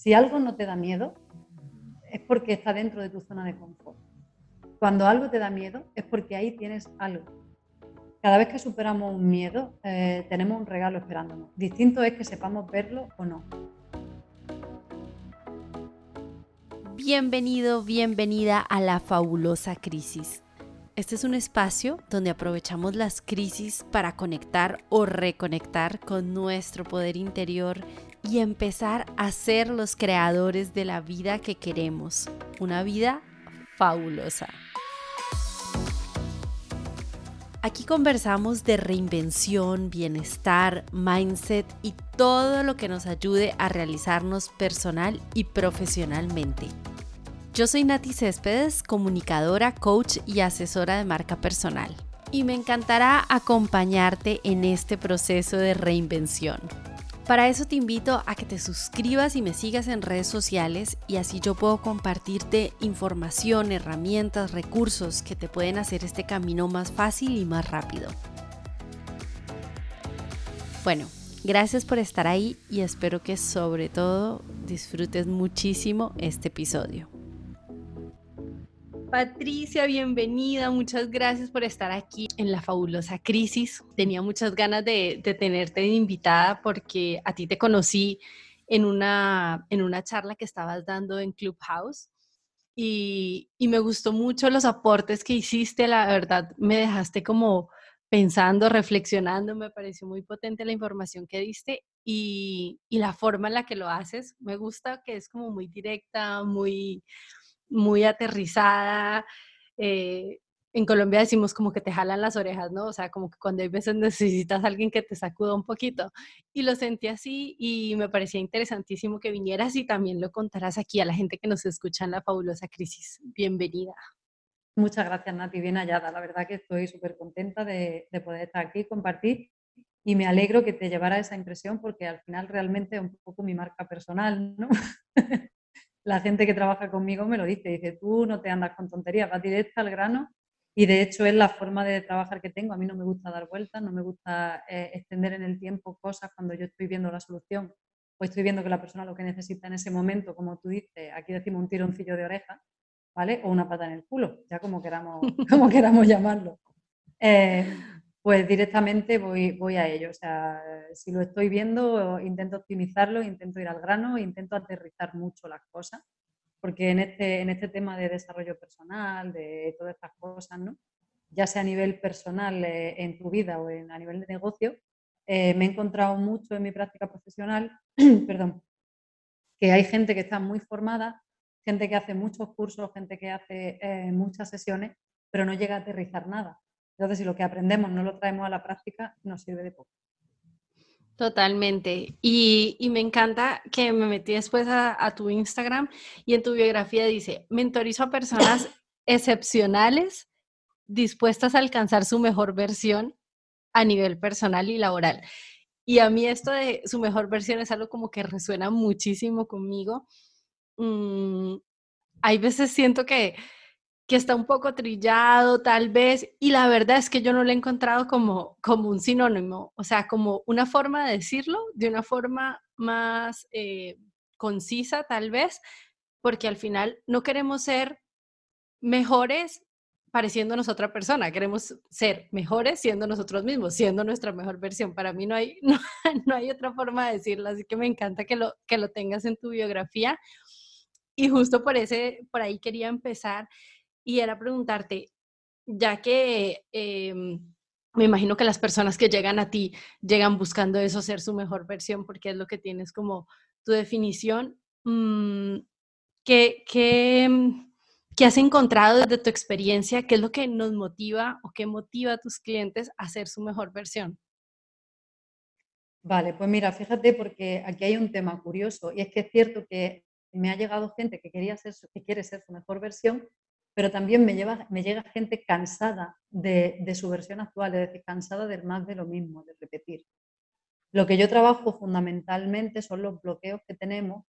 Si algo no te da miedo, es porque está dentro de tu zona de confort. Cuando algo te da miedo, es porque ahí tienes algo. Cada vez que superamos un miedo, eh, tenemos un regalo esperándonos. Distinto es que sepamos verlo o no. Bienvenido, bienvenida a la fabulosa crisis. Este es un espacio donde aprovechamos las crisis para conectar o reconectar con nuestro poder interior y empezar a ser los creadores de la vida que queremos, una vida fabulosa. Aquí conversamos de reinvención, bienestar, mindset y todo lo que nos ayude a realizarnos personal y profesionalmente. Yo soy Nati Céspedes, comunicadora, coach y asesora de marca personal. Y me encantará acompañarte en este proceso de reinvención. Para eso te invito a que te suscribas y me sigas en redes sociales y así yo puedo compartirte información, herramientas, recursos que te pueden hacer este camino más fácil y más rápido. Bueno, gracias por estar ahí y espero que sobre todo disfrutes muchísimo este episodio. Patricia, bienvenida. Muchas gracias por estar aquí en la fabulosa crisis. Tenía muchas ganas de, tenerte de invitada porque a ti te conocí en una, en una charla que estabas dando en Clubhouse y, y me gustó mucho los aportes que hiciste. La verdad, me dejaste como pensando, reflexionando. Me pareció muy potente la información que diste y, y la forma en la que lo haces. Me gusta que es como muy directa, muy muy aterrizada. Eh, en Colombia decimos como que te jalan las orejas, ¿no? O sea, como que cuando hay veces necesitas a alguien que te sacuda un poquito. Y lo sentí así y me parecía interesantísimo que vinieras y también lo contarás aquí a la gente que nos escucha en la fabulosa crisis. Bienvenida. Muchas gracias, Nati. Bien hallada. La verdad que estoy súper contenta de, de, poder estar aquí compartir. Y me alegro que te llevara esa impresión porque al final realmente es un poco mi marca personal, ¿no? la gente que trabaja conmigo me lo dice, dice, tú no te andas con tonterías, vas directo al grano y de hecho es la forma de trabajar que tengo. A mí no me gusta dar vueltas, no me gusta eh, extender en el tiempo cosas cuando yo estoy viendo la solución o estoy viendo que la persona lo que necesita en ese momento, como tú dices, aquí decimos un tironcillo de oreja, ¿vale? O una pata en el culo, ya como queramos, como queramos llamarlo. Eh, pues directamente voy, voy a ello. O sea, si lo estoy viendo, intento optimizarlo, intento ir al grano, intento aterrizar mucho las cosas, porque en este, en este tema de desarrollo personal, de todas estas cosas, ¿no? ya sea a nivel personal eh, en tu vida o en, a nivel de negocio, eh, me he encontrado mucho en mi práctica profesional, perdón, que hay gente que está muy formada, gente que hace muchos cursos, gente que hace eh, muchas sesiones, pero no llega a aterrizar nada. Entonces, si lo que aprendemos no lo traemos a la práctica, nos sirve de poco. Totalmente. Y, me encanta que me metí después a, tu Instagram y en tu biografía dice, mentorizo a personas excepcionales dispuestas a alcanzar su mejor versión a nivel personal y laboral. Y a mí esto de su mejor versión es algo como que resuena muchísimo conmigo. Mm, hay veces siento que que está un poco trillado tal vez, y la verdad es que yo no lo he encontrado como, como un sinónimo, o sea, como una forma de decirlo, de una forma más eh, concisa tal vez, porque al final no queremos ser mejores pareciéndonos otra persona, queremos ser mejores siendo nosotros mismos, siendo nuestra mejor versión. Para mí no hay, no, no hay otra forma de decirlo, así que me encanta que lo, que lo tengas en tu biografía. Y justo por, ese, por ahí quería empezar y era preguntarte, ya que em, me imagino que las personas que llegan a ti llegan buscando eso, ser su mejor versión, porque es lo que tienes como tu definición, mm, ¿qué, qué, mm, qué has encontrado desde tu experiencia? ¿Qué es lo que nos motiva o qué motiva a tus clientes a ser su mejor versión? Vale, pues mira, fíjate porque aquí hay un tema curioso y es que es cierto que me ha llegado gente que, quería ser, que quiere ser su mejor versión, pero también me, lleva, me llega gente cansada de, su versión actual, es decir, cansada de más de lo mismo, de repetir. Lo que yo trabajo fundamentalmente son los bloqueos que tenemos,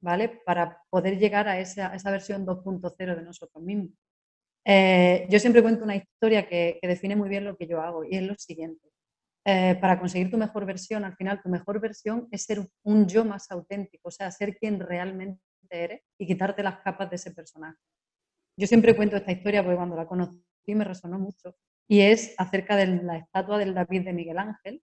¿vale? Para poder llegar a esa, esa versión 2.0 de nosotros mismos. Eh, yo siempre cuento una historia que, define muy bien lo que yo hago y es lo siguiente. eh, para conseguir tu mejor versión, al final tu mejor versión es ser un yo más auténtico, o sea, ser quien realmente eres y quitarte las capas de ese personaje. Yo siempre cuento esta historia porque cuando la conocí me resonó mucho y es acerca de la estatua del David de Miguel Ángel,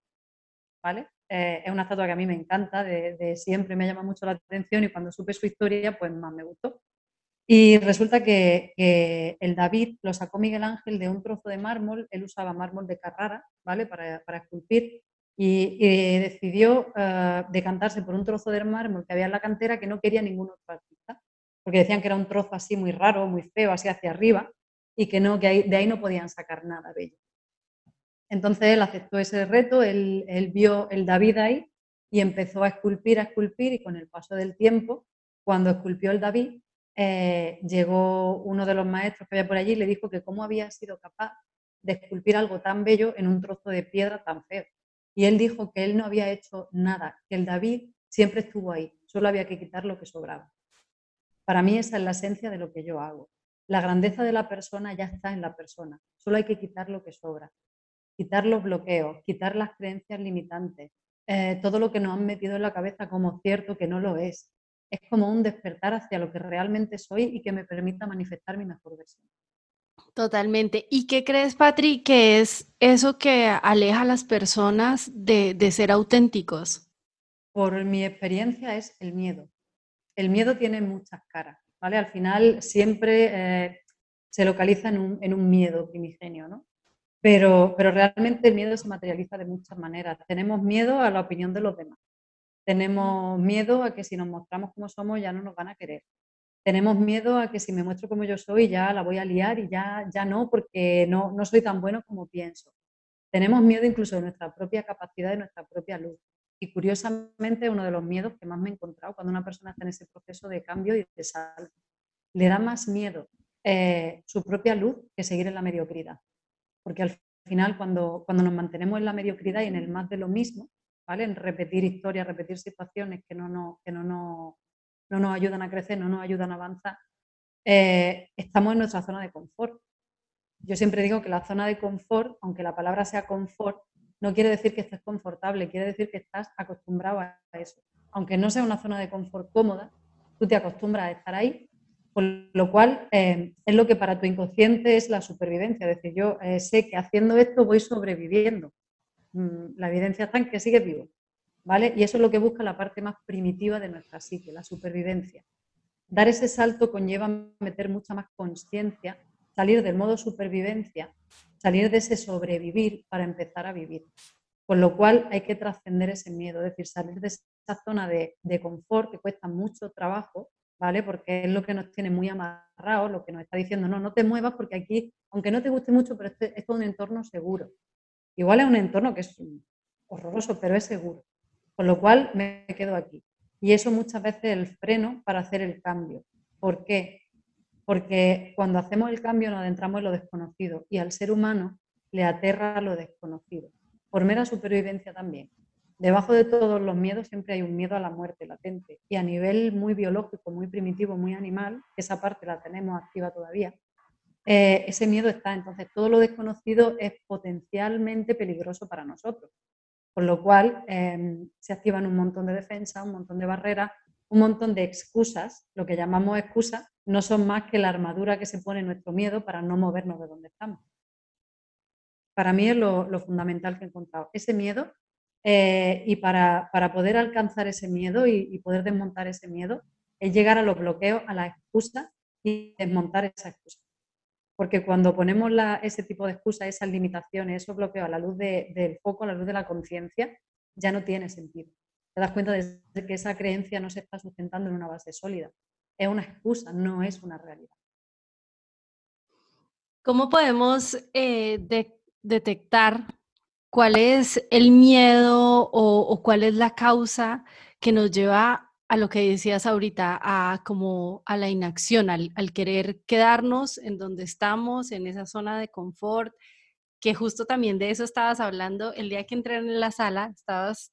¿vale? Eh, es una estatua que a mí me encanta, de, siempre me llama mucho la atención y cuando supe su historia, pues más me gustó. Y resulta que, el David lo sacó Miguel Ángel de un trozo de mármol, él usaba mármol de Carrara, ¿vale? Para, esculpir, y, decidió uh, decantarse por un trozo de mármol que había en la cantera que no quería ningún otro artista, porque decían que era un trozo así muy raro, muy feo, así hacia arriba, y que, no, que de ahí no podían sacar nada bello. Entonces él aceptó ese reto, él, vio el David ahí y empezó a esculpir, a esculpir y con el paso del tiempo, cuando esculpió el David, eh, llegó uno de los maestros que había por allí y le dijo que cómo había sido capaz de esculpir algo tan bello en un trozo de piedra tan feo. Y él dijo que él no había hecho nada, que el David siempre estuvo ahí, solo había que quitar lo que sobraba. Para mí esa es la esencia de lo que yo hago. La grandeza de la persona ya está en la persona, solo hay que quitar lo que sobra quitar los bloqueos, quitar las creencias limitantes, eh, todo lo que nos han metido en la cabeza como cierto que no lo es. Es como un despertar hacia lo que realmente soy y que me permita manifestar mi mejor versión. Totalmente. ¿Y qué crees, Patri, que es eso que aleja a las personas de, ser auténticos? Por mi experiencia es el miedo. El miedo tiene muchas caras, ¿vale? Al final siempre eh, se localiza en un, en un miedo primigenio, ¿no? Pero, pero realmente el miedo se materializa de muchas maneras. Tenemos miedo a la opinión de los demás. Tenemos miedo a que si nos mostramos como somos ya no nos van a querer. Tenemos miedo a que si me muestro como yo soy ya la voy a liar y ya, ya no porque no, no soy tan bueno como pienso. Tenemos miedo incluso de nuestra propia capacidad, de nuestra propia luz. Y curiosamente uno de los miedos que más me he encontrado cuando una persona está en ese proceso de cambio y de salto, le da más miedo eh, su propia luz que seguir en la mediocridad porque al final cuando, cuando nos mantenemos en la mediocridad y en el más de lo mismo, ¿vale? en repetir historias, repetir situaciones que no, no, que no, no, no nos ayudan a crecer, no nos ayudan a avanzar, eh, estamos en nuestra zona de confort. Yo siempre digo que la zona de confort, aunque la palabra sea confort, no quiere decir que estés confortable, quiere decir que estás acostumbrado a eso. Aunque no sea una zona de confort cómoda, tú te acostumbras a estar ahí con lo cual, eh, es lo que para tu inconsciente es la supervivencia. Es decir, yo eh, sé que haciendo esto voy sobreviviendo. Mm, la evidencia está en que sigue vivo. ¿vale? Y eso es lo que busca la parte más primitiva de nuestra psique, la supervivencia. Dar ese salto conlleva meter mucha más conciencia, salir del modo supervivencia, salir de ese sobrevivir para empezar a vivir. Con lo cual hay que trascender ese miedo, es decir, salir de esa zona de, de confort que cuesta mucho trabajo ¿vale? Porque es lo que nos tiene muy amarrados, lo que nos está diciendo, no, no te muevas porque aquí, aunque no te guste mucho, pero este, esto es un entorno seguro. Igual es un entorno que es horroroso, pero es seguro. Con lo cual me quedo aquí. Y eso muchas veces es el freno para hacer el cambio. ¿Por qué? Porque cuando hacemos el cambio nos adentramos en lo desconocido y al ser humano le aterra lo desconocido, por mera supervivencia también. Debajo de todos los miedos siempre hay un miedo a la muerte latente. Y a nivel muy biológico, muy primitivo, muy animal, esa parte la tenemos activa todavía, eh, ese miedo está. Entonces, todo lo desconocido es potencialmente peligroso para nosotros. Con lo cual, em, se activan un montón de defensas, un montón de barreras, un montón de excusas. Lo que llamamos excusas no son más que la armadura que se pone nuestro miedo para no movernos de donde estamos. Para mí es lo, fundamental que he encontrado. Ese miedo eh, y para, poder alcanzar ese miedo y, poder desmontar ese miedo, es llegar a los bloqueos, a la excusa y desmontar esa excusa. Porque cuando ponemos ese tipo de excusa, esas limitaciones, esos bloqueos a la luz del foco, a la luz de la conciencia, ya no tiene sentido. Te das cuenta de que esa creencia no se está sustentando en una base sólida. Es una excusa, no es una realidad. ¿Cómo podemos eh, detectar ¿Cuál es el miedo o, cuál es la causa que nos lleva a lo que decías ahorita, a como a la inacción, al, querer quedarnos en donde estamos, en esa zona de confort, que justo también de eso estabas hablando el día que entré en la sala, estabas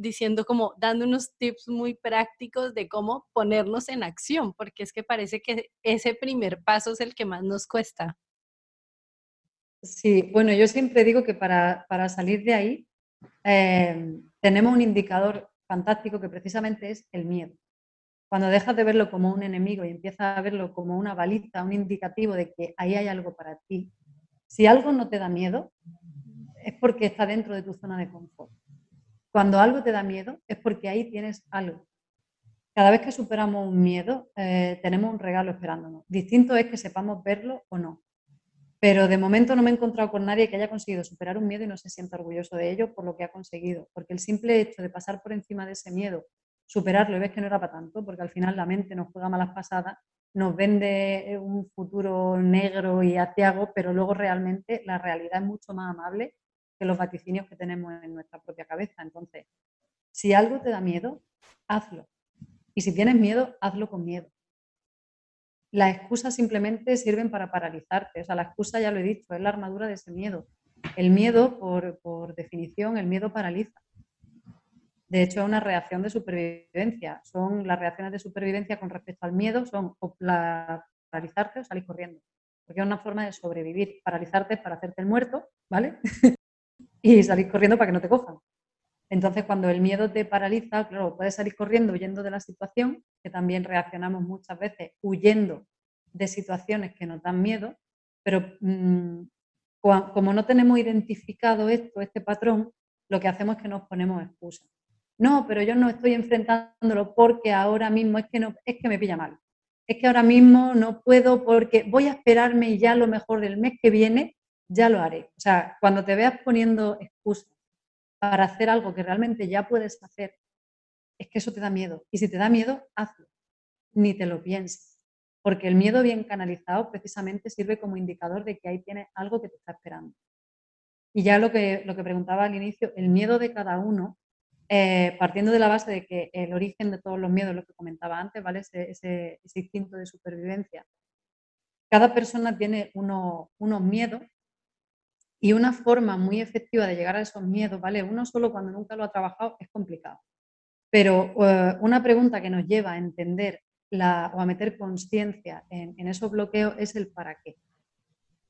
diciendo como dando unos tips muy prácticos de cómo ponernos en acción, porque es que parece que ese primer paso es el que más nos cuesta. Sí, bueno, yo siempre digo que para, salir de ahí eh, tenemos un indicador fantástico que precisamente es el miedo. Cuando dejas de verlo como un enemigo y empiezas a verlo como una baliza, un indicativo de que ahí hay algo para ti, si algo no te da miedo, es porque está dentro de tu zona de confort. Cuando algo te da miedo, es porque ahí tienes algo. Cada vez que superamos un miedo, eh, tenemos un regalo esperándonos. Distinto es que sepamos verlo o no. Pero de momento no me he encontrado con nadie que haya conseguido superar un miedo y no se sienta orgulloso de ello por lo que ha conseguido. Porque el simple hecho de pasar por encima de ese miedo superarlo y ves que no era para tanto, porque al final la mente nos juega malas pasadas, nos vende un futuro negro y aciago, pero luego realmente la realidad es mucho más amable que los vaticinios que tenemos en nuestra propia cabeza. Entonces, si algo te da miedo, hazlo. Y si tienes miedo, hazlo con miedo. Las excusas simplemente sirven para paralizarte. O sea, la excusa, ya lo he dicho, es la armadura de ese miedo. El miedo, por, por definición, el miedo paraliza. De hecho, es una reacción de supervivencia. Son las reacciones de supervivencia con respecto al miedo, son paralizarte o salir corriendo. Porque es una forma de sobrevivir. Paralizarte es para hacerte el muerto, ¿vale? y salir corriendo para que no te cojan. Entonces, cuando el miedo te paraliza, claro, puedes salir corriendo huyendo de la situación, que también reaccionamos muchas veces huyendo de situaciones que nos dan miedo, pero mm, como no tenemos identificado esto, este patrón, lo que hacemos es que nos ponemos excusas. No, pero yo no estoy enfrentándolo porque ahora mismo es que, no, es que me pilla mal. Es que ahora mismo no puedo porque voy a esperarme y ya lo mejor del mes que viene ya lo haré. O sea, cuando te veas poniendo excusas para hacer algo que realmente ya puedes hacer, es que eso te da miedo. Y si te da miedo, hazlo. Ni te lo pienses. Porque el miedo bien canalizado precisamente sirve como indicador de que ahí tienes algo que te está esperando. Y ya lo que, lo que preguntaba al inicio, el miedo de cada uno eh, partiendo de la base de que el origen de todos los miedos, lo que comentaba antes, ¿vale? Ese, instinto de supervivencia. Cada persona tiene unos miedos y una forma muy efectiva de llegar a esos miedos, ¿vale? Uno solo cuando nunca lo ha trabajado es complicado. Pero eh, una pregunta que nos lleva a entender la, o a meter conciencia en, esos bloqueos es el para qué.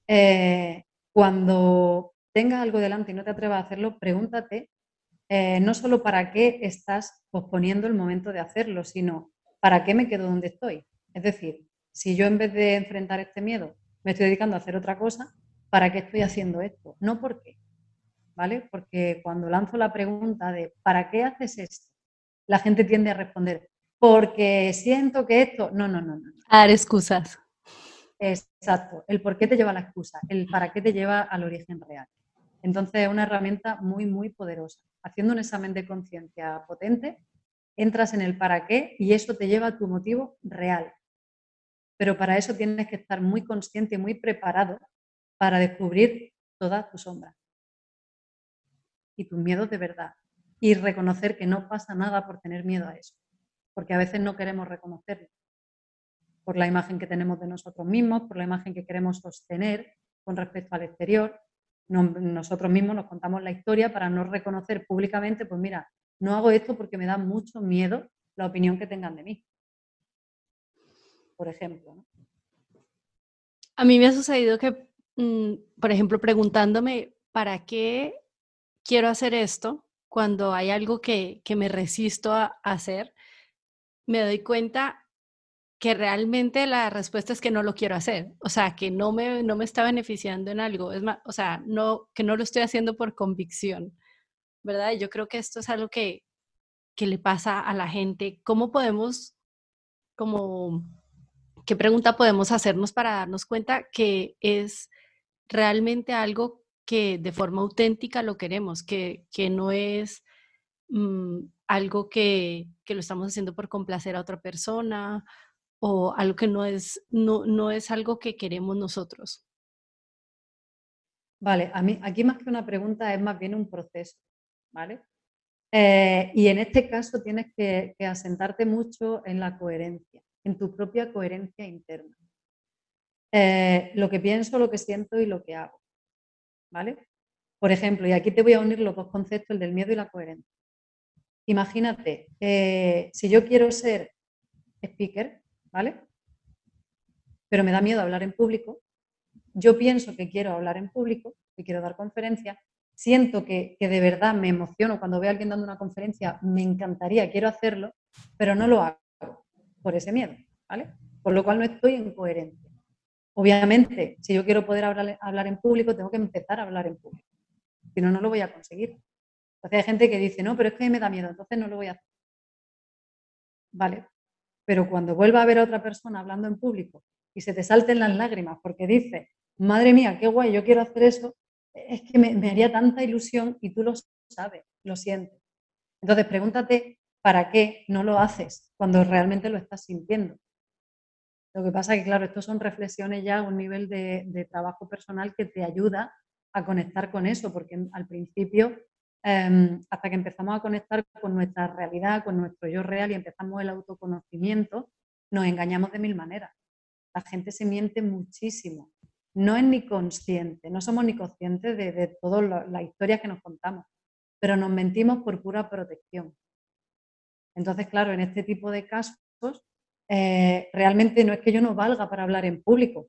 Eh, cuando tengas algo delante y no te atrevas a hacerlo, pregúntate eh, no solo para qué estás posponiendo el momento de hacerlo, sino para qué me quedo donde estoy. Es decir, si yo en vez de enfrentar este miedo me estoy dedicando a hacer otra cosa, ¿para qué estoy haciendo esto? No por qué. ¿Vale? Porque cuando lanzo la pregunta de ¿para qué haces esto? La gente tiende a responder, porque siento que esto. No, no, no, no. A dar excusas. Exacto. El por qué te lleva a la excusa, el para qué te lleva al origen real. Entonces es una herramienta muy, muy poderosa haciendo un examen de conciencia potente, entras en el para qué y eso te lleva a tu motivo real. Pero para eso tienes que estar muy consciente y muy preparado para descubrir toda tu sombra. Y tus miedos de verdad. Y reconocer que no pasa nada por tener miedo a eso, porque a veces no queremos reconocerlo. Por la imagen que tenemos de nosotros mismos, por la imagen que queremos sostener con respecto al exterior, nosotros mismos nos contamos la historia para no reconocer públicamente, pues mira, no hago esto porque me da mucho miedo la opinión que tengan de mí. Por ejemplo. A mí me ha sucedido que, mm, por ejemplo, preguntándome, ¿para qué quiero hacer esto? Cuando hay algo que, me resisto a hacer, me doy cuenta que realmente la respuesta es que no lo quiero hacer, o sea, que no me, no me está beneficiando en algo, es más, o sea, no, que no lo estoy haciendo por convicción, ¿verdad? Yo creo que esto es algo que, que le pasa a la gente. ¿Cómo podemos, como, qué pregunta podemos hacernos para darnos cuenta que es realmente algo que de forma auténtica lo queremos, que, que no es mm, algo que, que lo estamos haciendo por complacer a otra persona o algo que no es, no, no es algo que queremos nosotros? Vale, a mí aquí más que una pregunta es más bien un proceso, ¿vale? Eh, y en este caso tienes que, asentarte mucho en la coherencia, en tu propia coherencia interna. Eh, lo que pienso, lo que siento y lo que hago, ¿vale? Por ejemplo, y aquí te voy a unir los dos conceptos, el del miedo y la coherencia. Imagínate, eh, si yo quiero ser speaker, ¿vale? Pero me da miedo hablar en público. Yo pienso que quiero hablar en público, que quiero dar conferencia. siento que, que, de verdad me emociono cuando veo a alguien dando una conferencia, me encantaría, quiero hacerlo, pero no lo hago por ese miedo, ¿vale? Por lo cual no estoy en coherencia. Obviamente, si yo quiero poder hablar, hablar en público, tengo que empezar a hablar en público. Si no, no lo voy a conseguir. Entonces hay gente que dice, no, pero es que me da miedo, entonces no lo voy a hacer. Vale, pero cuando vuelva a ver a otra persona hablando en público y se te salten las lágrimas porque dice, madre mía, qué guay, yo quiero hacer eso, es que me, haría tanta ilusión y tú lo sabes, lo sientes. Entonces pregúntate, ¿para qué no lo haces cuando realmente lo estás sintiendo? Lo que pasa es que, claro, esto son reflexiones ya a un nivel de, trabajo personal que te ayuda a conectar con eso, porque al principio, em, hasta que empezamos a conectar con nuestra realidad, con nuestro yo real y empezamos el autoconocimiento, nos engañamos de mil maneras. La gente se miente muchísimo no es ni consciente, no somos ni conscientes de, de toda la, historia que nos contamos, pero nos mentimos por pura protección. Entonces, claro, en este tipo de casos, eh, realmente no es que yo no valga para hablar en público,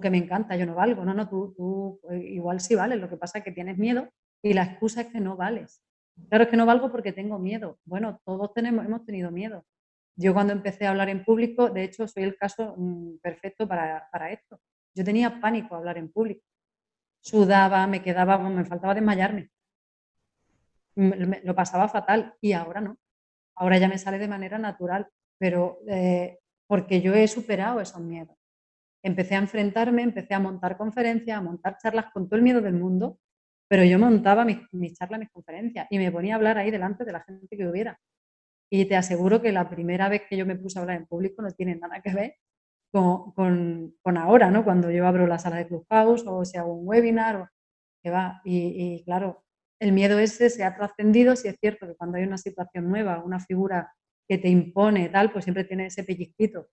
que me encanta, yo no valgo, no, no, tú, tú eh, igual sí vales, lo que pasa es que tienes miedo y la excusa es que no vales. Claro, es que no valgo porque tengo miedo. Bueno, todos tenemos, hemos tenido miedo. Yo cuando empecé a hablar en público, de hecho, soy el caso mm, perfecto para, para esto. Yo tenía pánico a hablar en público. Sudaba, me quedaba, me faltaba desmayarme. lo pasaba fatal y ahora no. Ahora ya me sale de manera natural, pero eh, porque yo he superado esos miedos. Empecé a enfrentarme, empecé a montar conferencias, a montar charlas con todo el miedo del mundo, pero yo montaba mis, charlas, mis conferencias y me ponía a hablar ahí delante de la gente que hubiera. Y te aseguro que la primera vez que yo me puse a hablar en público no tiene nada que ver con, con, ahora, ¿no? Cuando yo abro la sala de Clubhouse o si hago un webinar o que va. Y, claro, el miedo ese se ha trascendido, si es cierto que cuando hay una situación nueva, una figura que te impone tal, pues siempre tiene ese pellizquito.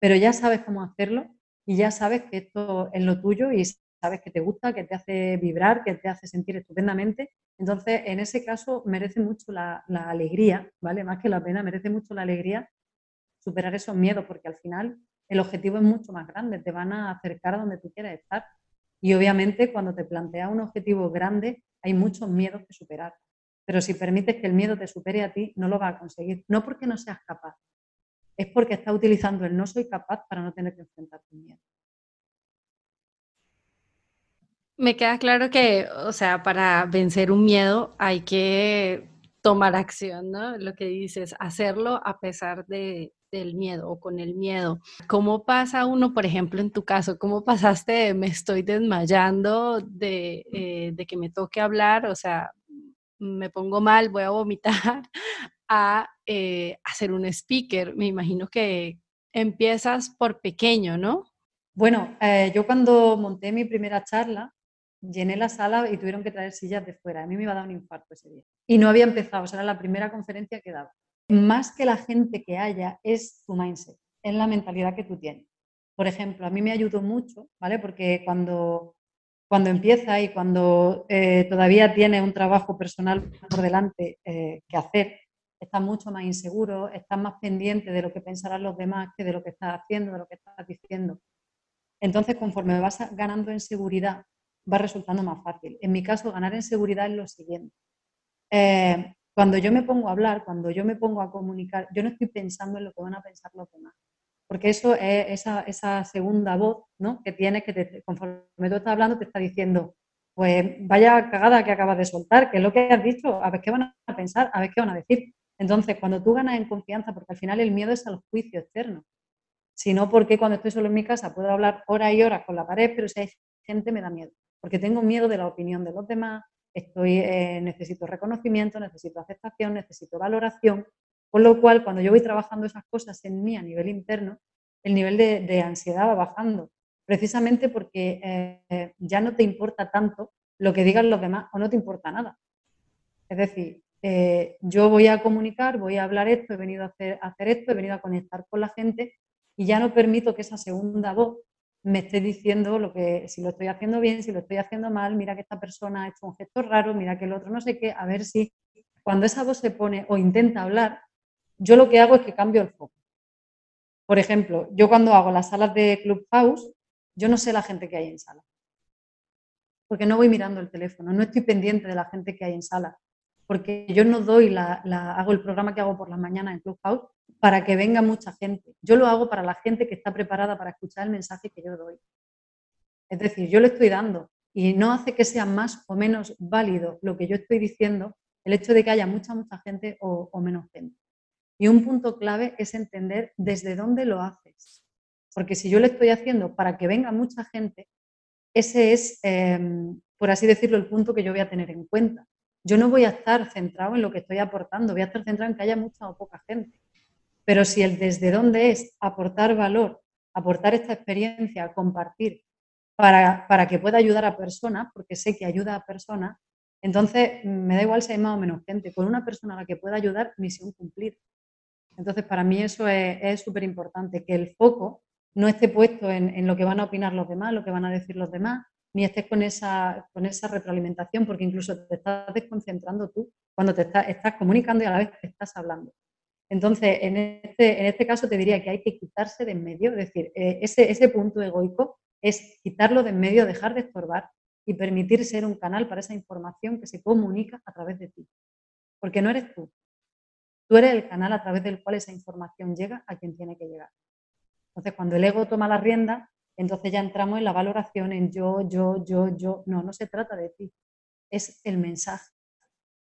Pero ya sabes cómo hacerlo y ya sabes que esto es lo tuyo y sabes que te gusta, que te hace vibrar, que te hace sentir estupendamente. Entonces, en ese caso, merece mucho la, alegría, ¿vale? Más que la pena, merece mucho la alegría superar esos miedos, porque al final el objetivo es mucho más grande, te van a acercar a donde tú quieres estar. Y obviamente cuando te planteas un objetivo grande hay muchos miedos que superar. Pero si permites que el miedo te supere a ti, no lo vas a conseguir. No porque no seas capaz, es porque estás utilizando el no soy capaz para no tener que enfrentar tu miedo. Me queda claro que, o sea, para vencer un miedo hay que tomar acción, ¿no? Lo que dices, hacerlo a pesar de, del miedo o con el miedo. ¿Cómo pasa uno, por ejemplo, en tu caso? ¿Cómo pasaste de me estoy desmayando, de, eh, de que me toque hablar, o sea, me pongo mal, voy a vomitar, a eh, hacer un speaker? Me imagino que empiezas por pequeño, ¿no? Bueno, eh, yo cuando monté mi primera charla, llené la sala y tuvieron que traer sillas de fuera. A mí me iba a dar un infarto ese día. Y no había empezado, o sea, era la primera conferencia que daba más que la gente que haya, es tu mindset, es la mentalidad que tú tienes. Por ejemplo, a mí me ayudó mucho, ¿vale? Porque cuando, cuando empieza y cuando eh, todavía tiene un trabajo personal por delante eh, que hacer, estás mucho más inseguro, estás más pendiente de lo que pensarán los demás que de lo que estás haciendo, de lo que estás diciendo. Entonces, conforme vas ganando en seguridad, va resultando más fácil. En mi caso, ganar en seguridad es lo siguiente. Eh, cuando yo me pongo a hablar, cuando yo me pongo a comunicar, yo no estoy pensando en lo que van a pensar los demás. Porque eso es esa, segunda voz ¿no? que tienes, que te, conforme tú estás hablando, te está diciendo, pues vaya cagada que acabas de soltar, que es lo que has dicho, a ver qué van a pensar, a ver qué van a decir. Entonces, cuando tú ganas en confianza, porque al final el miedo es al juicio externo, sino porque cuando estoy solo en mi casa puedo hablar horas y horas con la pared, pero si hay gente me da miedo, porque tengo miedo de la opinión de los demás, estoy, eh, necesito reconocimiento, necesito aceptación, necesito valoración, con lo cual cuando yo voy trabajando esas cosas en mí a nivel interno, el nivel de, ansiedad va bajando, precisamente porque eh, ya no te importa tanto lo que digan los demás o no te importa nada. Es decir, eh, yo voy a comunicar, voy a hablar esto, he venido a hacer, a hacer esto, he venido a conectar con la gente y ya no permito que esa segunda voz me esté diciendo lo que, si lo estoy haciendo bien, si lo estoy haciendo mal, mira que esta persona ha hecho un gesto raro, mira que el otro no sé qué, a ver si cuando esa voz se pone o intenta hablar, yo lo que hago es que cambio el foco. Por ejemplo, yo cuando hago las salas de Clubhouse, yo no sé la gente que hay en sala. porque no voy mirando el teléfono, no estoy pendiente de la gente que hay en sala, porque yo no doy la, hago el programa que hago por la mañana en Clubhouse para que venga mucha gente. Yo lo hago para la gente que está preparada para escuchar el mensaje que yo doy. Es decir, yo le estoy dando y no hace que sea más o menos válido lo que yo estoy diciendo el hecho de que haya mucha, mucha gente o, menos gente. Y un punto clave es entender desde dónde lo haces. Porque si yo le estoy haciendo para que venga mucha gente, ese es, em, por así decirlo, el punto que yo voy a tener en cuenta. Yo no voy a estar centrado en lo que estoy aportando, voy a estar centrado en que haya mucha o poca gente. Pero si el desde dónde es aportar valor, aportar esta experiencia, compartir, para, para que pueda ayudar a personas, porque sé que ayuda a personas, entonces, me da igual si hay más o menos gente. Con una persona a la que pueda ayudar, misión cumplida. Entonces, para mí eso es súper importante, que el foco no esté puesto en, lo que van a opinar los demás, lo que van a decir los demás, ni estés con esa, con esa retroalimentación, porque incluso te estás desconcentrando tú cuando te estás comunicando y a la vez te estás hablando. Entonces, en este, en este caso te diría que hay que quitarse de en medio, es decir, eh, ese, ese punto egoico es quitarlo de en medio, dejar de estorbar y permitir ser un canal para esa información que se comunica a través de ti. Porque no eres tú. Tú eres el canal a través del cual esa información llega a quien tiene que llegar. Entonces, cuando el ego toma la rienda, entonces ya entramos en la valoración en yo, yo, yo, yo. No, no se trata de ti. Es el mensaje.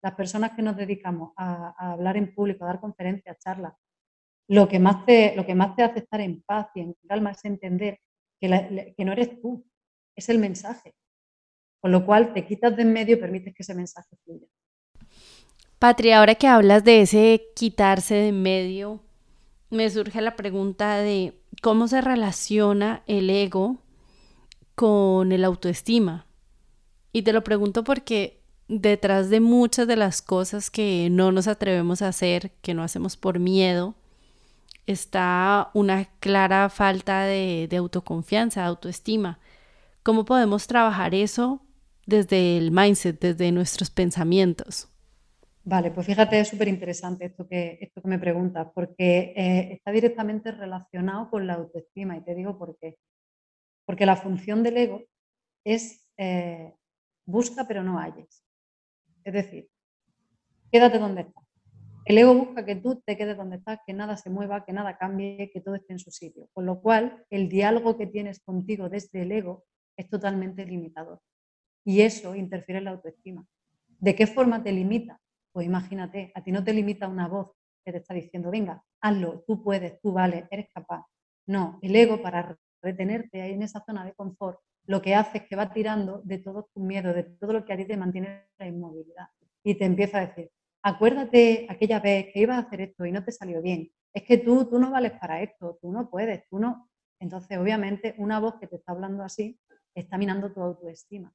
Las personas que nos dedicamos a, hablar en público, a dar conferencias, charlas, lo que, más te, lo que más te hace estar en paz y en calma es entender que, que no eres tú, es el mensaje. Con lo cual te quitas de en medio y permites que ese mensaje fluya. Patria, ahora que hablas de ese quitarse de en medio, me surge la pregunta de cómo se relaciona el ego con el autoestima. Y te lo pregunto porque detrás de muchas de las cosas que no nos atrevemos a hacer, que no hacemos por miedo, está una clara falta de, autoconfianza, de autoestima. ¿Cómo podemos trabajar eso desde el mindset, desde nuestros pensamientos? Vale, pues fíjate, es súper interesante esto que, esto que me preguntas, porque eh, está directamente relacionado con la autoestima y te digo por qué. Porque la función del ego es eh, busca pero no halles. Es decir, quédate donde estás. El ego busca que tú te quedes donde estás, que nada se mueva, que nada cambie, que todo esté en su sitio. Con lo cual, el diálogo que tienes contigo desde el ego es totalmente limitador. Y eso interfiere en la autoestima. ¿De qué forma te limita? Pues imagínate, a ti no te limita una voz que te está diciendo, venga, hazlo, tú puedes, tú vales, eres capaz. No, el ego para retenerte ahí en esa zona de confort, lo que hace es que va tirando de todos tus miedos, de todo lo que a ti te mantiene la inmovilidad. Y te empieza a decir, acuérdate aquella vez que ibas a hacer esto y no te salió bien. Es que tú, tú no vales para esto, tú no puedes, tú no. Entonces, obviamente, una voz que te está hablando así está minando tu autoestima.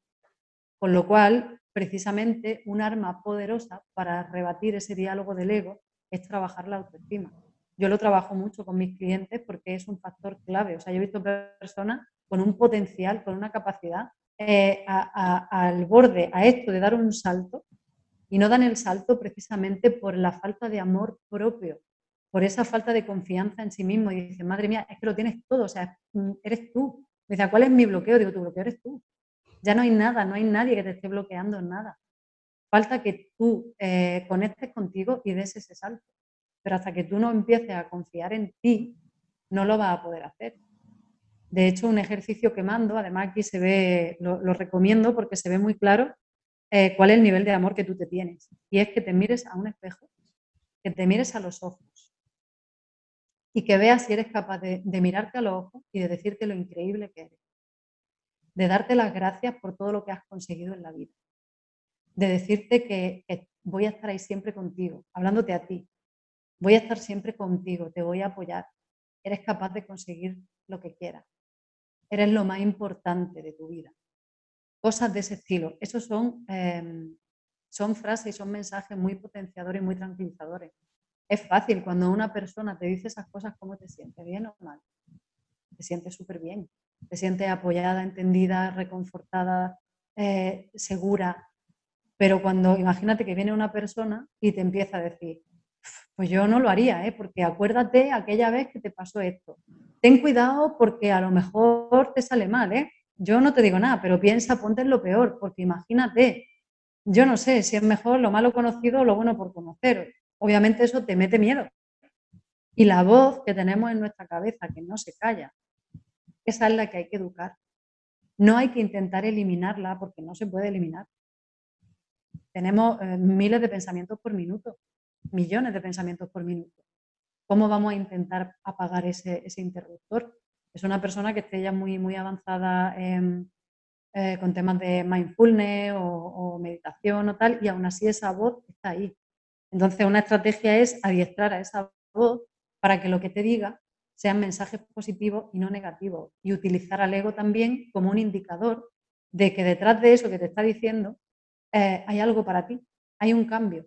Con lo cual, precisamente, un arma poderosa para rebatir ese diálogo del ego es trabajar la autoestima. Yo lo trabajo mucho con mis clientes porque es un factor clave. O sea, yo he visto personas con un potencial, con una capacidad eh, al borde, a esto de dar un salto, y no dan el salto precisamente por la falta de amor propio, por esa falta de confianza en sí mismo. Y dicen, madre mía, es que lo tienes todo, o sea, eres tú. Me dice, ¿cuál es mi bloqueo? Digo, tu bloqueo eres tú. Ya no hay nada, no hay nadie que te esté bloqueando nada. Falta que tú eh, conectes contigo y des ese salto. Pero hasta que tú no empieces a confiar en ti, no lo vas a poder hacer. De hecho, un ejercicio que mando, además aquí se ve, lo, recomiendo porque se ve muy claro eh, cuál es el nivel de amor que tú te tienes. Y es que te mires a un espejo, que te mires a los ojos y que veas si eres capaz de, de mirarte a los ojos y de decirte lo increíble que eres. De darte las gracias por todo lo que has conseguido en la vida, de decirte que, voy a estar ahí siempre contigo, hablándote a ti, voy a estar siempre contigo, te voy a apoyar, eres capaz de conseguir lo que quieras, eres lo más importante de tu vida. Cosas de ese estilo. Esos son, em, son frases y son mensajes muy potenciadores y muy tranquilizadores. Es fácil cuando una persona te dice esas cosas, ¿cómo te sientes? ¿Bien o mal? Te sientes súper bien te sientes apoyada, entendida, reconfortada, eh, segura. Pero cuando imagínate que viene una persona y te empieza a decir, pues yo no lo haría, ¿eh? porque acuérdate aquella vez que te pasó esto. Ten cuidado porque a lo mejor te sale mal, ¿eh? yo no te digo nada, pero piensa, ponte en lo peor, porque imagínate, yo no sé si es mejor lo malo conocido o lo bueno por conocer. Obviamente eso te mete miedo. Y la voz que tenemos en nuestra cabeza, que no se calla, esa es la que hay que educar. No hay que intentar eliminarla porque no se puede eliminar. Tenemos eh, miles de pensamientos por minuto, millones de pensamientos por minuto. ¿Cómo vamos a intentar apagar ese, interruptor? Es una persona que esté ya muy, muy avanzada eh, con temas de mindfulness o, o meditación o tal, y aún así esa voz está ahí. Entonces, una estrategia es adiestrar a esa voz para que lo que te diga sean mensajes positivos y no negativos. Y utilizar al ego también como un indicador de que detrás de eso que te está diciendo eh, hay algo para ti, hay un cambio.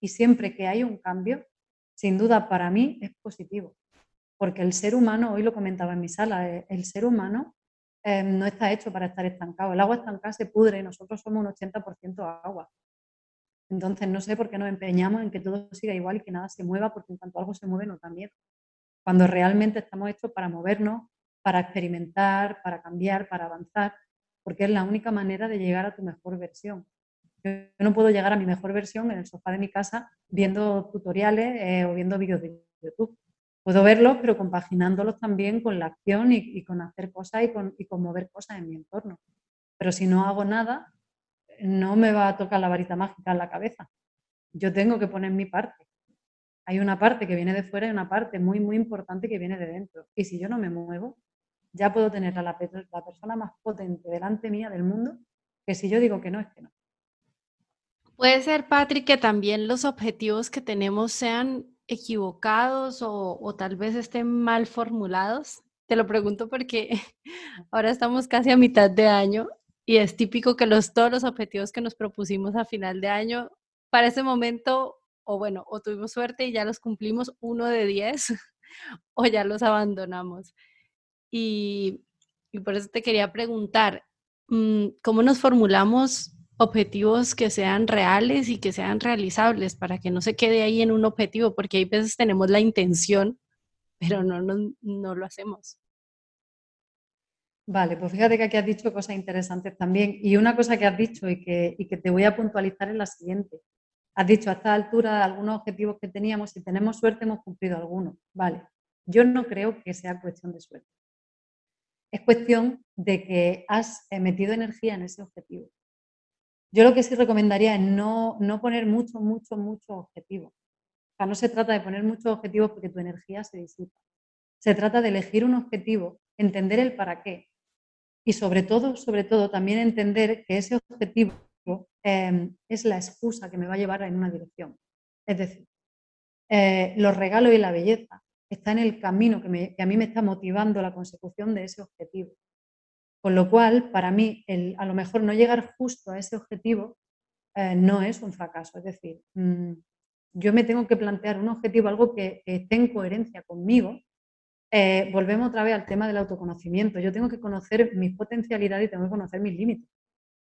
Y siempre que hay un cambio, sin duda para mí es positivo. Porque el ser humano, hoy lo comentaba en mi sala, eh, el ser humano eh, no está hecho para estar estancado. El agua estancada se pudre nosotros somos un 80% agua. Entonces no sé por qué nos empeñamos en que todo siga igual y que nada se mueva, porque en cuanto algo se mueve nos da miedo cuando realmente estamos hechos para movernos, para experimentar, para cambiar, para avanzar, porque es la única manera de llegar a tu mejor versión. Yo no puedo llegar a mi mejor versión en el sofá de mi casa viendo tutoriales eh, o viendo vídeos de YouTube. Puedo verlos, pero compaginándolos también con la acción y, con hacer cosas y con, y con mover cosas en mi entorno. Pero si no hago nada, no me va a tocar la varita mágica en la cabeza. Yo tengo que poner mi parte hay una parte que viene de fuera y una parte muy, muy importante que viene de dentro. Y si yo no me muevo, ya puedo tener a la, persona más potente delante mía del mundo, que si yo digo que no, es que no. Puede ser, Patrick, que también los objetivos que tenemos sean equivocados o, o, tal vez estén mal formulados. Te lo pregunto porque ahora estamos casi a mitad de año y es típico que los, todos los objetivos que nos propusimos a final de año, para ese momento o bueno, o tuvimos suerte y ya los cumplimos uno de diez, o ya los abandonamos. Y, por eso te quería preguntar, mm, ¿cómo nos formulamos objetivos que sean reales y que sean realizables para que no se quede ahí en un objetivo? Porque hay veces tenemos la intención, pero no, no, no lo hacemos. Vale, pues fíjate que aquí has dicho cosas interesantes también. Y una cosa que has dicho y que, y que te voy a puntualizar es la siguiente. Has dicho a esta altura algunos objetivos que teníamos, si tenemos suerte hemos cumplido algunos. Vale, yo no creo que sea cuestión de suerte. Es cuestión de que has eh, metido energía en ese objetivo. Yo lo que sí recomendaría es no, no poner muchos, muchos, muchos objetivos. O sea, no se trata de poner muchos objetivos porque tu energía se disipa. Se trata de elegir un objetivo, entender el para qué y sobre todo, sobre todo, también entender que ese objetivo Em, es la excusa que me va a llevar en una dirección. Es decir, eh, los regalos y la belleza está en el camino que, a mí me está motivando la consecución de ese objetivo. Con lo cual, para mí, a lo mejor no llegar justo a ese objetivo eh, no es un fracaso. Es decir, mm, yo me tengo que plantear un objetivo, algo que, esté en coherencia conmigo. Eh, volvemos otra vez al tema del autoconocimiento. Yo tengo que conocer mis potencialidades y tengo que conocer mis límites.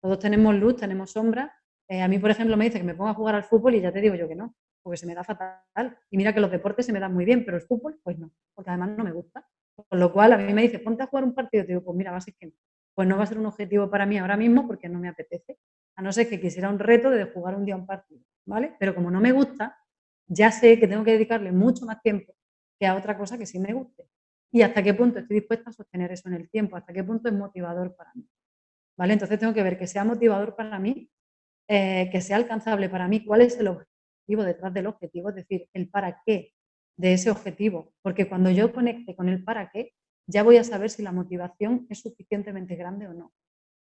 Todos tenemos luz, tenemos sombra. Eh, a mí, por ejemplo, me dice que me ponga a jugar al fútbol y ya te digo yo que no, porque se me da fatal. Y mira que los deportes se me dan muy bien, pero el fútbol, pues no, porque además no me gusta. Con lo cual, a mí me dice, ponte a jugar un partido. Te digo, pues mira, va a ser que no. Pues no va a ser un objetivo para mí ahora mismo porque no me apetece. A no ser que quisiera un reto de jugar un día un partido, ¿vale? Pero como no me gusta, ya sé que tengo que dedicarle mucho más tiempo que a otra cosa que sí me guste. Y hasta qué punto estoy dispuesta a sostener eso en el tiempo, hasta qué punto es motivador para mí. Entonces tengo que ver que sea motivador para mí, eh, que sea alcanzable para mí, cuál es el objetivo detrás del objetivo, es decir, el para qué de ese objetivo, porque cuando yo conecte con el para qué, ya voy a saber si la motivación es suficientemente grande o no.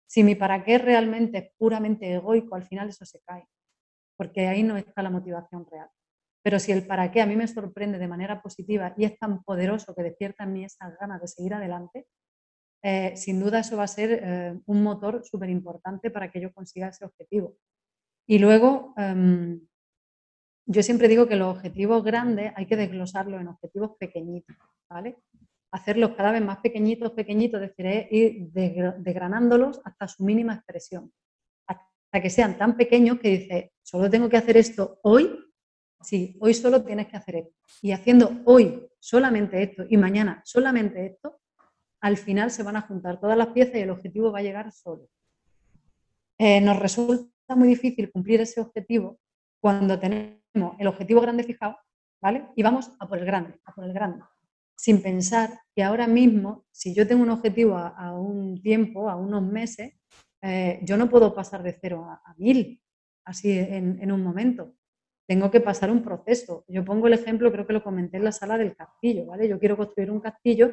Si mi para qué realmente es puramente egoico, al final eso se cae, porque ahí no está la motivación real. Pero si el para qué a mí me sorprende de manera positiva y es tan poderoso que despierta en mí esas ganas de seguir adelante, eh, sin duda eso va a ser eh, un motor súper importante para que yo consiga ese objetivo. Y luego, em, yo siempre digo que los objetivos grandes hay que desglosarlos en objetivos pequeñitos, ¿vale? Hacerlos cada vez más pequeñitos, pequeñitos, es decir, ir desgranándolos hasta su mínima expresión, hasta que sean tan pequeños que dice, solo tengo que hacer esto hoy, sí, hoy solo tienes que hacer esto. Y haciendo hoy solamente esto y mañana solamente esto, al final se van a juntar todas las piezas y el objetivo va a llegar solo. Eh, nos resulta muy difícil cumplir ese objetivo cuando tenemos el objetivo grande fijado, ¿vale? Y vamos a por el grande, a por el grande, sin pensar que ahora mismo, si yo tengo un objetivo a, un tiempo, a unos meses, eh, yo no puedo pasar de cero a, mil, así en, un momento. Tengo que pasar un proceso. Yo pongo el ejemplo, creo que lo comenté en la sala del castillo, ¿vale? Yo quiero construir un castillo,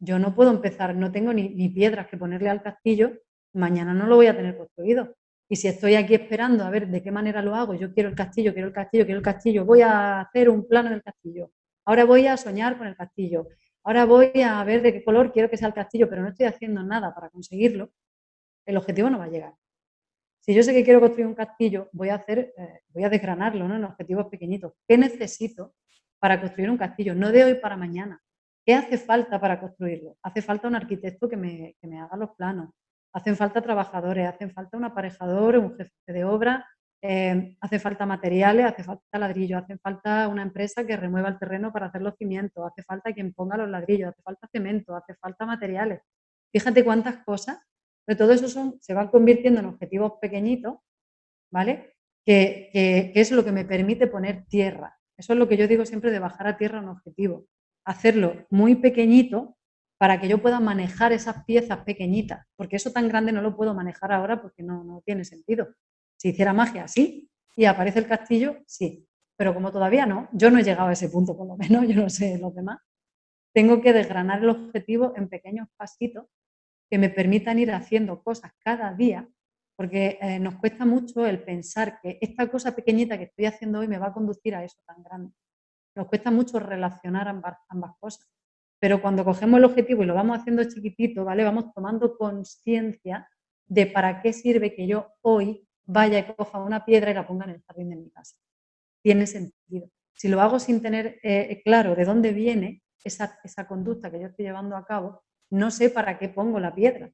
yo no puedo empezar, no tengo ni, ni piedras que ponerle al castillo, mañana no lo voy a tener construido. Y si estoy aquí esperando a ver de qué manera lo hago, yo quiero el castillo, quiero el castillo, quiero el castillo, voy a hacer un plano del castillo. Ahora voy a soñar con el castillo. Ahora voy a ver de qué color quiero que sea el castillo, pero no estoy haciendo nada para conseguirlo. El objetivo no va a llegar. Si yo sé que quiero construir un castillo, voy a hacer, eh, voy a desgranarlo ¿no? en objetivos pequeñitos. ¿Qué necesito para construir un castillo? No de hoy para mañana. ¿Qué hace falta para construirlo? Hace falta un arquitecto que me, que me haga los planos hacen falta trabajadores, hacen falta un aparejador, un jefe de obra, eh, hace falta materiales, hace falta ladrillo, hace falta una empresa que remueva el terreno para hacer los cimientos, hace falta quien ponga los ladrillos, hace falta cemento, hace falta materiales. Fíjate cuántas cosas, de todo eso son, se van convirtiendo en objetivos pequeñitos, ¿vale? Que, que, es lo que me permite poner tierra. Eso es lo que yo digo siempre de bajar a tierra un objetivo. Hacerlo muy pequeñito para que yo pueda manejar esas piezas pequeñitas, porque eso tan grande no lo puedo manejar ahora porque no, no tiene sentido. Si hiciera magia, sí, y aparece el castillo, sí, pero como todavía no, yo no he llegado a ese punto por lo menos, yo no sé los demás, tengo que desgranar el objetivo en pequeños pasitos que me permitan ir haciendo cosas cada día, porque eh, nos cuesta mucho el pensar que esta cosa pequeñita que estoy haciendo hoy me va a conducir a eso tan grande. Nos cuesta mucho relacionar ambas, ambas cosas. Pero cuando cogemos el objetivo y lo vamos haciendo chiquitito, ¿vale? Vamos tomando conciencia de para qué sirve que yo hoy vaya y coja una piedra y la ponga en el jardín de mi casa. Tiene sentido. Si lo hago sin tener eh, claro de dónde viene esa, esa conducta que yo estoy llevando a cabo, no sé para qué pongo la piedra.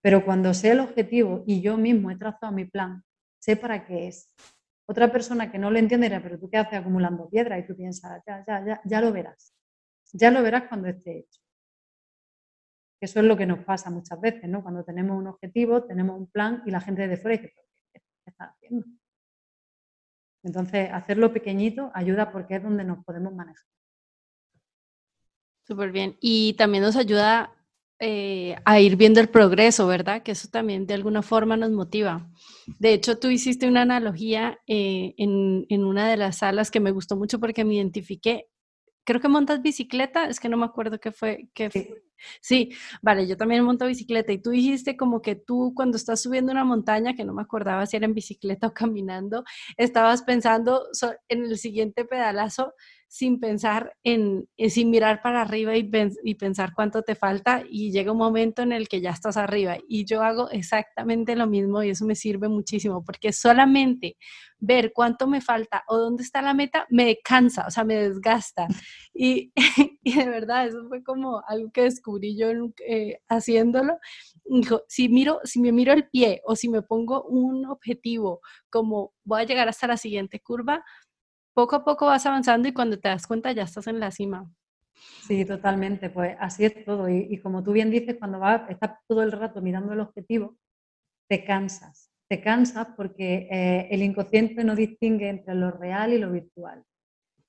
Pero cuando sé el objetivo y yo mismo he trazado mi plan, sé para qué es. Otra persona que no lo entiende dirá, pero tú qué haces acumulando piedra y tú piensas, ya, ya, ya, ya lo verás. Ya lo verás cuando esté hecho. Eso es lo que nos pasa muchas veces, ¿no? Cuando tenemos un objetivo, tenemos un plan y la gente de fuera dice, ¿qué estás haciendo? Entonces, hacerlo pequeñito ayuda porque es donde nos podemos manejar. Súper bien. Y también nos ayuda eh, a ir viendo el progreso, ¿verdad? Que eso también de alguna forma nos motiva. De hecho, tú hiciste una analogía eh, en, en, una de las salas que me gustó mucho porque me identifiqué creo que montas bicicleta, es que no me acuerdo qué fue, qué. Sí, vale, yo también monto bicicleta y tú dijiste como que tú cuando estás subiendo una montaña, que no me acordaba si era en bicicleta o caminando, estabas pensando en el siguiente pedalazo sin pensar en, eh, sin mirar para arriba y, pensar cuánto te falta y llega un momento en el que ya estás arriba. Y yo hago exactamente lo mismo y eso me sirve muchísimo porque solamente ver cuánto me falta o dónde está la meta me cansa, o sea, me desgasta. Y, y de verdad, eso fue como algo que descubrí yo eh, haciéndolo. Dijo, si, miro, si me miro el pie o si me pongo un objetivo como voy a llegar hasta la siguiente curva, poco a poco vas avanzando y cuando te das cuenta ya estás en la cima. Sí, totalmente, pues así es todo. Y, como tú bien dices, cuando vas, estás todo el rato mirando el objetivo, te cansas. Te cansas porque eh, el inconsciente no distingue entre lo real y lo virtual.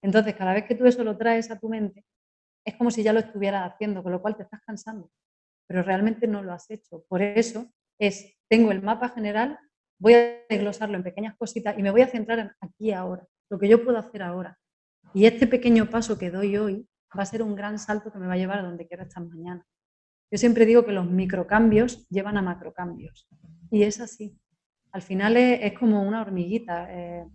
Entonces, cada vez que tú eso lo traes a tu mente, es como si ya lo estuvieras haciendo, con lo cual te estás cansando, pero realmente no lo has hecho. Por eso es, tengo el mapa general, voy a desglosarlo en pequeñas cositas y me voy a centrar en aquí ahora lo que yo puedo hacer ahora. Y este pequeño paso que doy hoy va a ser un gran salto que me va a llevar a donde quiero estar mañana. Yo siempre digo que los microcambios llevan a macrocambios. Y es así. Al final es, como una hormiguita. Eh,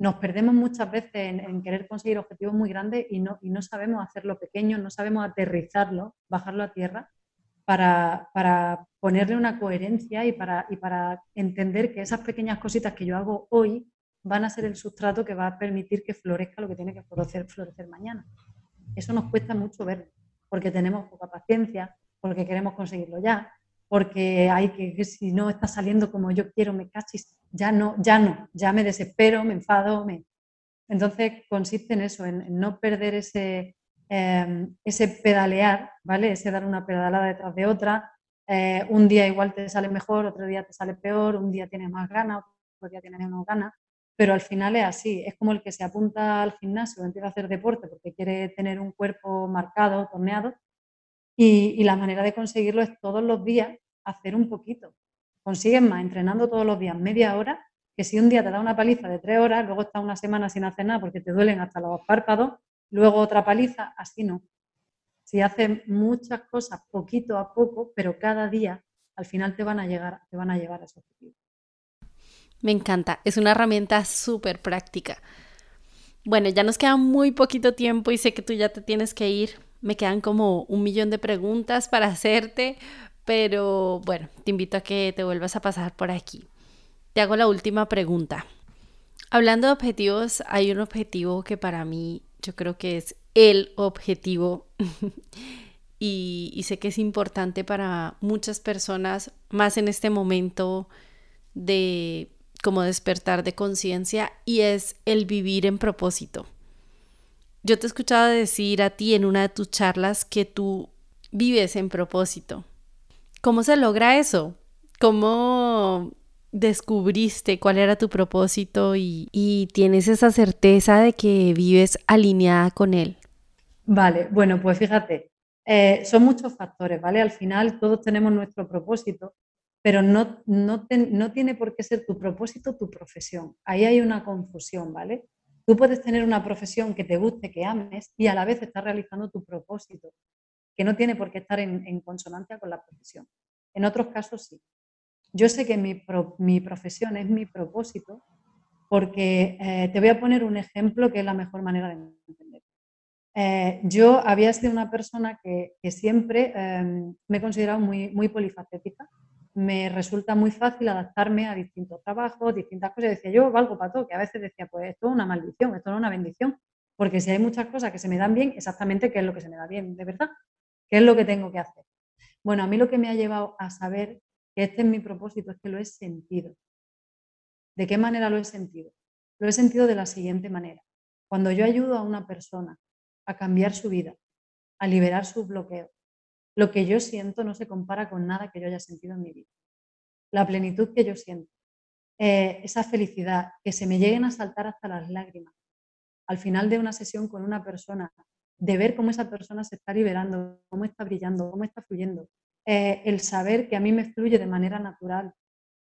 nos perdemos muchas veces en, querer conseguir objetivos muy grandes y no, y no sabemos hacerlo pequeño, no sabemos aterrizarlo, bajarlo a tierra para, para ponerle una coherencia y para, y para entender que esas pequeñas cositas que yo hago hoy van a ser el sustrato que va a permitir que florezca lo que tiene que florecer, florecer mañana. Eso nos cuesta mucho ver, porque tenemos poca paciencia, porque queremos conseguirlo ya, porque hay que, si no está saliendo como yo quiero, me cachis, ya no, ya no, ya me desespero, me enfado, me... Entonces consiste en eso, en, no perder ese, em, ese pedalear, ¿vale? Ese dar una pedalada detrás de otra. Eh, un día igual te sale mejor, otro día te sale peor, un día tienes más ganas, otro día tienes menos ganas, pero al final es así. Es como el que se apunta al gimnasio, empieza a hacer deporte porque quiere tener un cuerpo marcado, torneado, y, y la manera de conseguirlo es todos los días hacer un poquito. Consigues más entrenando todos los días media hora que si un día te da una paliza de tres horas, luego estás una semana sin hacer nada porque te duelen hasta los párpados, luego otra paliza, así no. Si haces muchas cosas poquito a poco, pero cada día, al final te van a llegar, te van a llevar a ese objetivo. Me encanta, es una herramienta súper práctica. Bueno, ya nos queda muy poquito tiempo y sé que tú ya te tienes que ir. Me quedan como un millón de preguntas para hacerte, pero bueno, te invito a que te vuelvas a pasar por aquí. Te hago la última pregunta. Hablando de objetivos, hay un objetivo que para mí yo creo que es el objetivo y, sé que es importante para muchas personas, más en este momento de como despertar de conciencia y es el vivir en propósito. Yo te he escuchado decir a ti en una de tus charlas que tú vives en propósito. ¿Cómo se logra eso? ¿Cómo descubriste cuál era tu propósito y, tienes esa certeza de que vives alineada con él? Vale, bueno, pues fíjate, eh, son muchos factores, ¿vale? Al final todos tenemos nuestro propósito, pero no, no, no tiene por qué ser tu propósito tu profesión. Ahí hay una confusión, ¿vale? Tú puedes tener una profesión que te guste, que ames y a la vez estar realizando tu propósito, que no tiene por qué estar en, consonancia con la profesión. En otros casos sí. Yo sé que mi, profesión es mi propósito porque eh, te voy a poner un ejemplo que es la mejor manera de entender. Eh, yo había sido una persona que, que siempre em, me he considerado muy, muy polifacética. Me resulta muy fácil adaptarme a distintos trabajos, distintas cosas. Decía yo, valgo para todo, que a veces decía, pues esto es una maldición, esto no es una bendición, porque si hay muchas cosas que se me dan bien, exactamente qué es lo que se me da bien, de verdad, qué es lo que tengo que hacer. Bueno, a mí lo que me ha llevado a saber que este es mi propósito, es que lo he sentido. ¿De qué manera lo he sentido? Lo he sentido de la siguiente manera. Cuando yo ayudo a una persona a cambiar su vida, a liberar sus bloqueos, lo que yo siento no se compara con nada que yo haya sentido en mi vida. La plenitud que yo siento, eh, esa felicidad, que se me lleguen a saltar hasta las lágrimas. Al final de una sesión con una persona, de ver cómo esa persona se está liberando, cómo está brillando, cómo está fluyendo, eh, el saber que a mí me fluye de manera natural,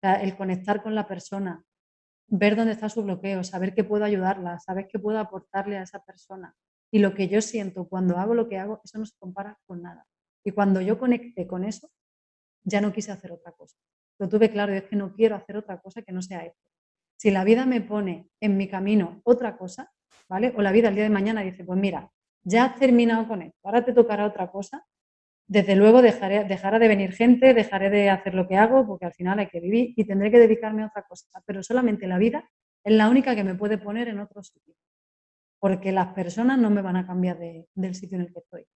el conectar con la persona, ver dónde está su bloqueo, saber que puedo ayudarla, saber que puedo aportarle a esa persona. Y lo que yo siento cuando hago lo que hago, eso no se compara con nada. Y cuando yo conecté con eso, ya no quise hacer otra cosa. Lo tuve claro y es que no quiero hacer otra cosa que no sea esto. Si la vida me pone en mi camino otra cosa, ¿vale? O la vida el día de mañana dice, pues mira, ya has terminado con esto, ahora te tocará otra cosa, desde luego dejaré, dejará de venir gente, dejaré de hacer lo que hago, porque al final hay que vivir y tendré que dedicarme a otra cosa. Pero solamente la vida es la única que me puede poner en otro sitio, porque las personas no me van a cambiar del sitio en el que estoy.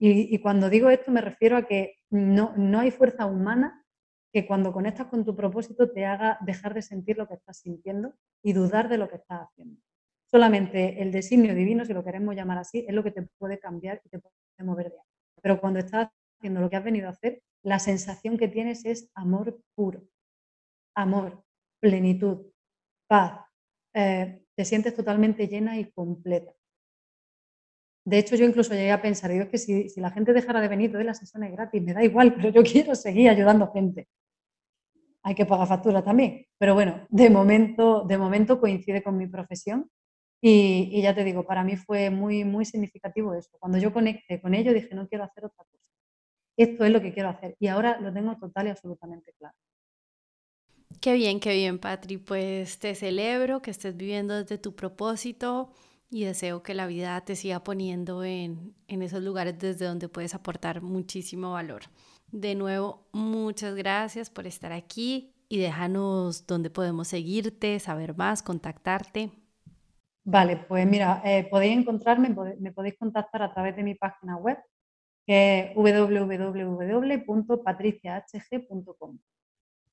Y, cuando digo esto me refiero a que no, no hay fuerza humana que cuando conectas con tu propósito te haga dejar de sentir lo que estás sintiendo y dudar de lo que estás haciendo. Solamente el designio divino, si lo queremos llamar así, es lo que te puede cambiar y te puede mover de ahí. Pero cuando estás haciendo lo que has venido a hacer, la sensación que tienes es amor puro, amor, plenitud, paz. Eh, te sientes totalmente llena y completa. De hecho, yo incluso llegué a pensar, digo, que si, la gente dejara de venir, doy las sesiones gratis, me da igual, pero yo quiero seguir ayudando gente. Hay que pagar factura también. Pero bueno, de momento, de momento coincide con mi profesión y, ya te digo, para mí fue muy, muy significativo eso. Cuando yo conecté con ello, dije, no quiero hacer otra cosa esto es lo que quiero hacer. Y ahora lo tengo total y absolutamente claro. Qué bien, qué bien, Patri. Pues te celebro que estés viviendo desde tu propósito y deseo que la vida te siga poniendo en, en esos lugares desde donde puedes aportar muchísimo valor. De nuevo, muchas gracias por estar aquí y déjanos dónde podemos seguirte, saber más, contactarte. Vale, pues mira, eh, podéis encontrarme, me podéis contactar a través de mi página web, que es www.patriciahg.com.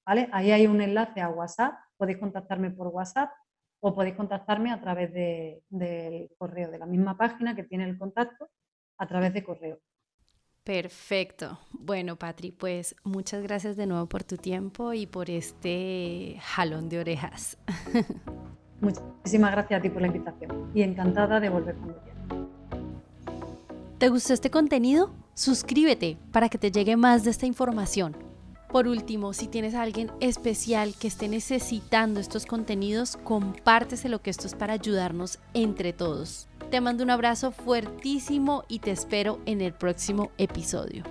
¿Vale? Ahí hay un enlace a WhatsApp, podéis contactarme por WhatsApp o podéis contactarme a través del correo de la misma página que tiene el contacto a través de correo. Perfecto. Bueno, Patri, pues muchas gracias de nuevo por tu tiempo y por este jalón de orejas. Muchísimas gracias a ti por la invitación y encantada de volver cuando. ¿Te gustó este contenido? Suscríbete para que te llegue más de esta información. Por último, si tienes a alguien especial que esté necesitando estos contenidos, compárteselo que esto es para ayudarnos entre todos. Te mando un abrazo fuertísimo y te espero en el próximo episodio.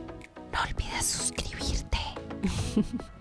No olvides suscribirte.